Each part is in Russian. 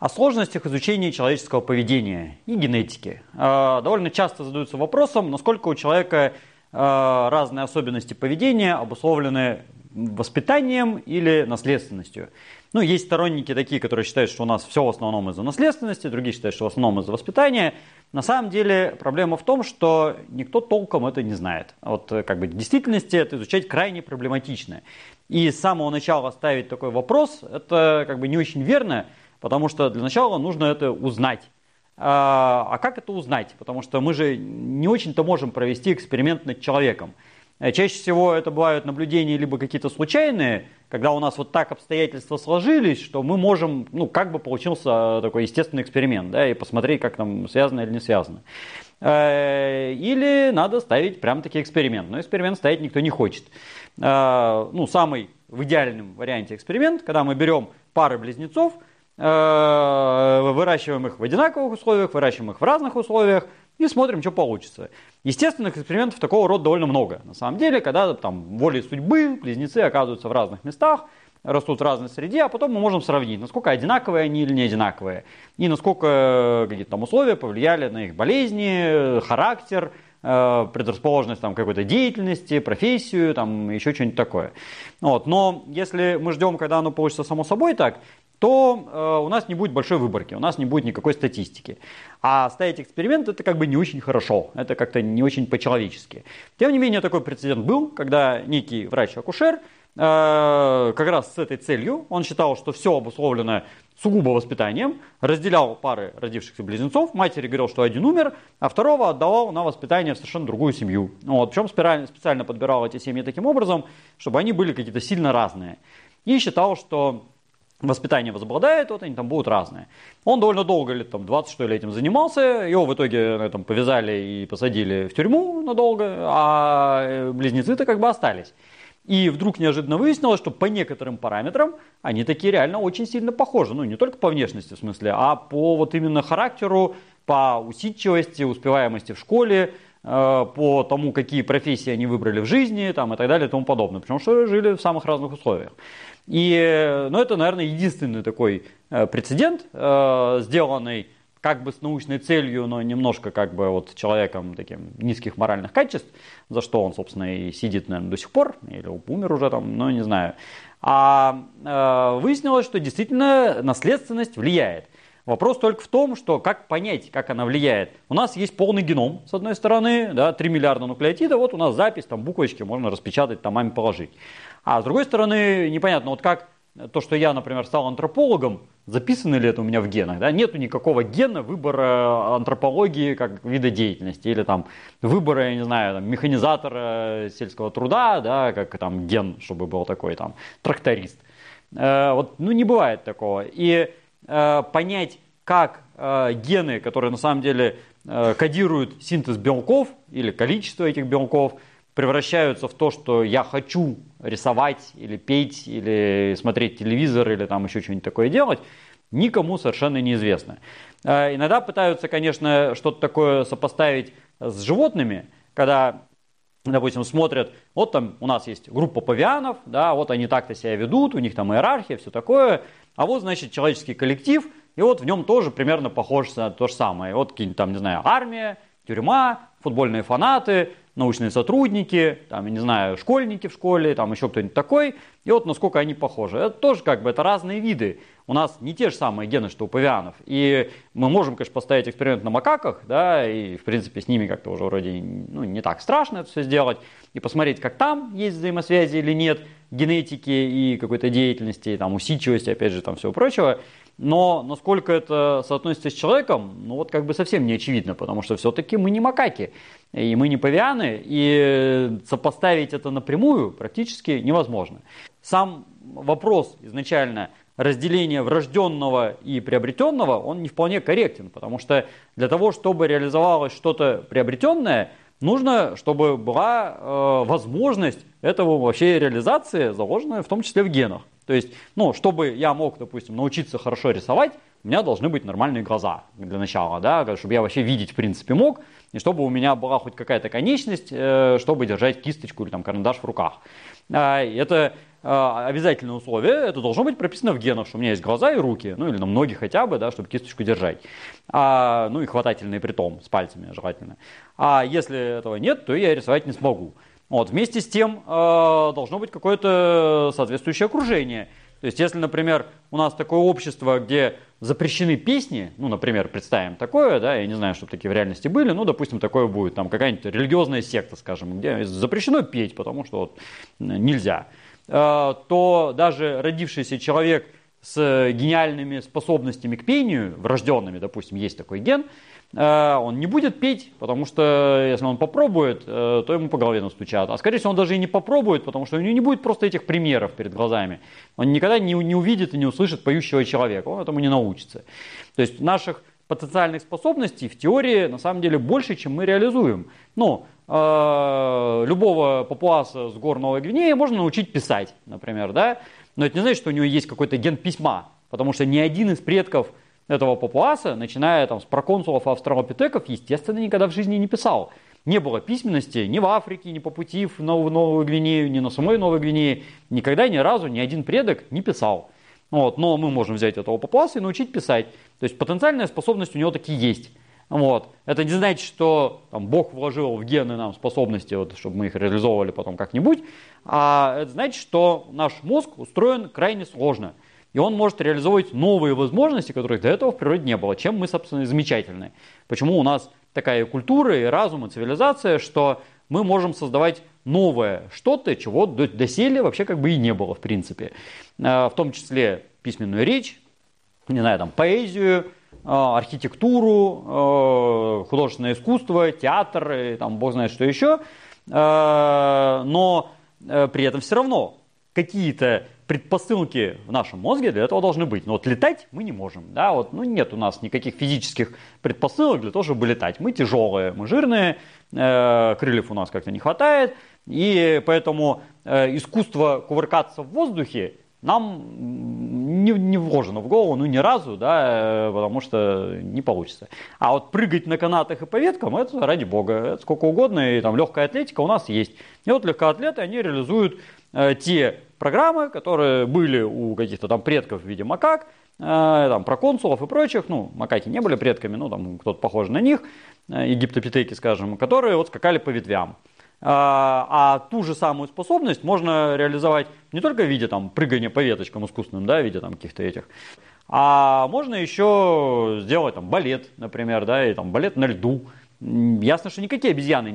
о сложностях изучения человеческого поведения и генетики. А, довольно часто задаются вопросом, насколько у человека а, разные особенности поведения обусловлены воспитанием или наследственностью. Ну, есть сторонники такие, которые считают, что у нас все в основном из-за наследственности, другие считают, что в основном из-за воспитания. На самом деле проблема в том, что никто толком это не знает. Вот как бы в действительности это изучать крайне проблематично. И с самого начала ставить такой вопрос, это как бы не очень верно, Потому что для начала нужно это узнать. А, а как это узнать? Потому что мы же не очень-то можем провести эксперимент над человеком. Э, чаще всего это бывают наблюдения либо какие-то случайные, когда у нас вот так обстоятельства сложились, что мы можем, ну, как бы получился такой естественный эксперимент, да, и посмотреть, как там связано или не связано. Э, или надо ставить прям таки эксперимент. Но эксперимент ставить никто не хочет. Э, ну, самый в идеальном варианте эксперимент, когда мы берем пары близнецов – выращиваем их в одинаковых условиях, выращиваем их в разных условиях и смотрим, что получится. Естественных экспериментов такого рода довольно много. На самом деле, когда там волей судьбы близнецы оказываются в разных местах, растут в разной среде, а потом мы можем сравнить, насколько одинаковые они или не одинаковые, и насколько какие-то там условия повлияли на их болезни, характер, э, предрасположенность там, какой-то деятельности, профессию, там, еще что-нибудь такое. Вот. Но если мы ждем, когда оно получится само собой так, то э, у нас не будет большой выборки, у нас не будет никакой статистики. А ставить эксперимент это как бы не очень хорошо, это как-то не очень по-человечески. Тем не менее, такой прецедент был, когда некий врач-акушер э, как раз с этой целью, он считал, что все обусловлено сугубо воспитанием, разделял пары родившихся близнецов, матери говорил, что один умер, а второго отдавал на воспитание в совершенно другую семью. Вот, причем специально подбирал эти семьи таким образом, чтобы они были какие-то сильно разные. И считал, что воспитание возобладает, вот они там будут разные. Он довольно долго, лет там 20 что ли, этим занимался, его в итоге на этом повязали и посадили в тюрьму надолго, а э, близнецы-то как бы остались. И вдруг неожиданно выяснилось, что по некоторым параметрам они такие реально очень сильно похожи. Ну, не только по внешности в смысле, а по вот именно характеру, по усидчивости, успеваемости в школе, по тому, какие профессии они выбрали в жизни там, и так далее и тому подобное. Причем, что жили в самых разных условиях. И, ну, это, наверное, единственный такой э, прецедент, э, сделанный как бы с научной целью, но немножко как бы вот человеком таким низких моральных качеств, за что он, собственно, и сидит, наверное, до сих пор, или умер уже там, ну, не знаю. А э, выяснилось, что действительно наследственность влияет. Вопрос только в том, что как понять, как она влияет. У нас есть полный геном, с одной стороны, да, 3 миллиарда нуклеотидов, вот у нас запись, там буквочки можно распечатать, там маме положить. А с другой стороны, непонятно, вот как то, что я, например, стал антропологом, записано ли это у меня в генах? Да? Нету никакого гена выбора антропологии как вида деятельности или там выбора, я не знаю, там, механизатора сельского труда, да, как там ген, чтобы был такой там тракторист. Э, вот, ну не бывает такого. И э, понять, как э, гены, которые на самом деле э, кодируют синтез белков или количество этих белков – превращаются в то, что я хочу рисовать или петь, или смотреть телевизор, или там еще что-нибудь такое делать, никому совершенно неизвестно. Э, иногда пытаются, конечно, что-то такое сопоставить с животными, когда допустим, смотрят, вот там у нас есть группа павианов, да, вот они так-то себя ведут, у них там иерархия, все такое, а вот, значит, человеческий коллектив, и вот в нем тоже примерно похоже на то же самое. Вот какие-нибудь там, не знаю, армия, тюрьма, футбольные фанаты, научные сотрудники, там, я не знаю, школьники в школе, там еще кто-нибудь такой, и вот насколько они похожи. Это тоже как бы это разные виды. У нас не те же самые гены, что у павианов. И мы можем, конечно, поставить эксперимент на макаках, да, и, в принципе, с ними как-то уже вроде ну, не так страшно это все сделать, и посмотреть, как там есть взаимосвязи или нет генетики и какой-то деятельности, там, усидчивости, опять же, там всего прочего. Но насколько это соотносится с человеком, ну вот как бы совсем не очевидно, потому что все-таки мы не макаки, и мы не павианы, и сопоставить это напрямую практически невозможно. Сам вопрос изначально разделения врожденного и приобретенного, он не вполне корректен, потому что для того, чтобы реализовалось что-то приобретенное, нужно, чтобы была э, возможность этого вообще реализации, заложенная в том числе в генах. То есть, ну, чтобы я мог, допустим, научиться хорошо рисовать, у меня должны быть нормальные глаза для начала, да, чтобы я вообще видеть в принципе мог, и чтобы у меня была хоть какая-то конечность, э, чтобы держать кисточку или там карандаш в руках. А, это а, обязательное условие, это должно быть прописано в генах, что у меня есть глаза и руки, ну или на многих хотя бы, да, чтобы кисточку держать. А, ну и хватательные при том, с пальцами желательно. А если этого нет, то я рисовать не смогу. Вот, вместе с тем э, должно быть какое-то соответствующее окружение. То есть, если, например, у нас такое общество, где запрещены песни, ну, например, представим такое, да, я не знаю, чтобы такие в реальности были, ну, допустим, такое будет, там, какая-нибудь религиозная секта, скажем, где запрещено петь, потому что вот нельзя, э, то даже родившийся человек с гениальными способностями к пению, врожденными, допустим, есть такой ген, он не будет петь, потому что если он попробует, э, то ему по голове настучат. А скорее всего он даже и не попробует, потому что у него не будет просто этих примеров перед глазами. Он никогда не, не увидит и не услышит поющего человека, он этому не научится. То есть наших потенциальных способностей в теории на самом деле больше, чем мы реализуем. Ну, э, любого папуаса с гор Новой Гвинеи можно научить писать, например, да? Но это не значит, что у него есть какой-то ген письма, потому что ни один из предков этого папуаса, начиная там, с проконсулов австралопитеков, естественно, никогда в жизни не писал. Не было письменности ни в Африке, ни по пути в Новую, Новую Гвинею, ни на самой Новой Гвинее. Никогда ни разу ни один предок не писал. Вот, но мы можем взять этого папуаса и научить писать. То есть потенциальная способность у него таки есть. Вот. Это не значит, что там, Бог вложил в гены нам способности, вот, чтобы мы их реализовывали потом как-нибудь, а это значит, что наш мозг устроен крайне сложно и он может реализовывать новые возможности, которых до этого в природе не было, чем мы, собственно, и замечательны. Почему у нас такая культура и разум, и цивилизация, что мы можем создавать новое что-то, чего доселе вообще как бы и не было, в принципе. Э, в том числе письменную речь, не знаю, там, поэзию, э, архитектуру, э, художественное искусство, театр, и, там, бог знает что еще. Но при этом все равно какие-то предпосылки в нашем мозге для этого должны быть. Но вот летать мы не можем. Да? Вот, ну, нет у нас никаких физических предпосылок для того, чтобы летать. Мы тяжелые, мы жирные, э, крыльев у нас как-то не хватает. И поэтому э, искусство кувыркаться в воздухе нам не, не вложено в голову, ну ни разу, да, э, потому что не получится. А вот прыгать на канатах и по веткам, это ради бога, это сколько угодно, и там легкая атлетика у нас есть. И вот легкоатлеты, они реализуют те программы, которые были у каких-то там предков в виде макак, э, там, проконсулов и прочих, ну, макаки не были предками, ну, там кто-то похож на них, э, египтопитеки, скажем, которые вот скакали по ветвям. А, а ту же самую способность можно реализовать не только в виде там, прыгания по веточкам искусственным, да, в виде там, каких-то этих, а можно еще сделать там, балет, например, да, и там, балет на льду, Ясно, что никакие обезьяны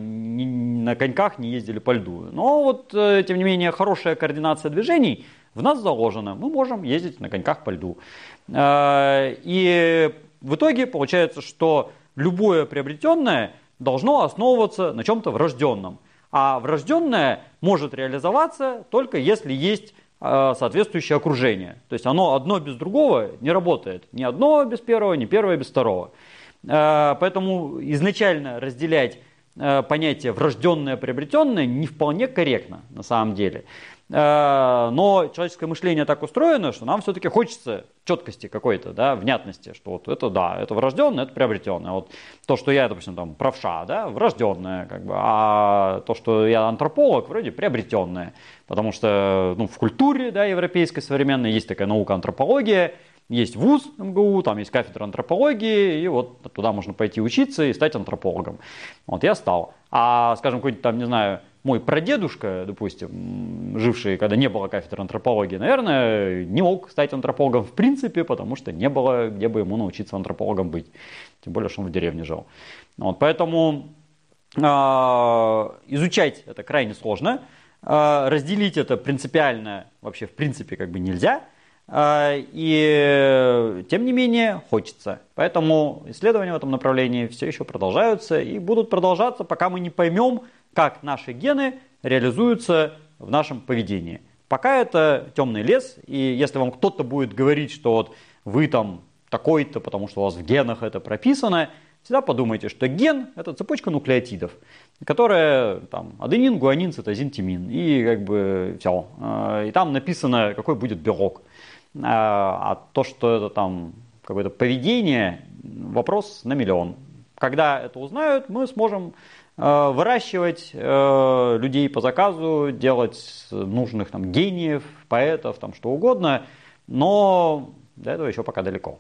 на коньках не ездили по льду. Но вот, э, тем не менее, хорошая координация движений в нас заложена. Мы можем ездить на коньках по льду. Э, и в итоге получается, что любое приобретенное должно основываться на чем-то врожденном. А врожденное может реализоваться только если есть э, соответствующее окружение. То есть оно одно без другого не работает. Ни одно без первого, ни первое без второго. Поэтому изначально разделять понятие врожденное, приобретенное не вполне корректно на самом деле. Э, но человеческое мышление так устроено, что нам все-таки хочется четкости какой-то, да, внятности, что вот это да, это врожденное, это приобретенное. Вот то, что я, допустим, там правша, да, врожденное, как бы, а то, что я антрополог, вроде приобретенное. Потому что ну, в культуре да, европейской современной есть такая наука антропология, есть вуз МГУ, там есть кафедра антропологии, и вот туда можно пойти учиться и стать антропологом. Вот я стал. А, скажем, какой-нибудь там, не знаю, мой прадедушка, допустим, живший, когда не было кафедры антропологии, наверное, не мог стать антропологом в принципе, потому что не было, где бы ему научиться антропологом быть. Тем более, что он в деревне жил. Вот, поэтому э, изучать это крайне сложно. Э, разделить это принципиально вообще в принципе как бы нельзя – и тем не менее хочется. Поэтому исследования в этом направлении все еще продолжаются и будут продолжаться, пока мы не поймем, как наши гены реализуются в нашем поведении. Пока это темный лес, и если вам кто-то будет говорить, что вот вы там такой-то, потому что у вас в генах это прописано, всегда подумайте, что ген – это цепочка нуклеотидов, которая там аденин, гуанин, цитозин, тимин, и как бы все. А, и там написано, какой будет белок. А, а то, что это там какое-то поведение, вопрос на миллион. Когда это узнают, мы сможем э, выращивать э, людей по заказу, делать нужных там гениев, поэтов, там что угодно, но до этого еще пока далеко.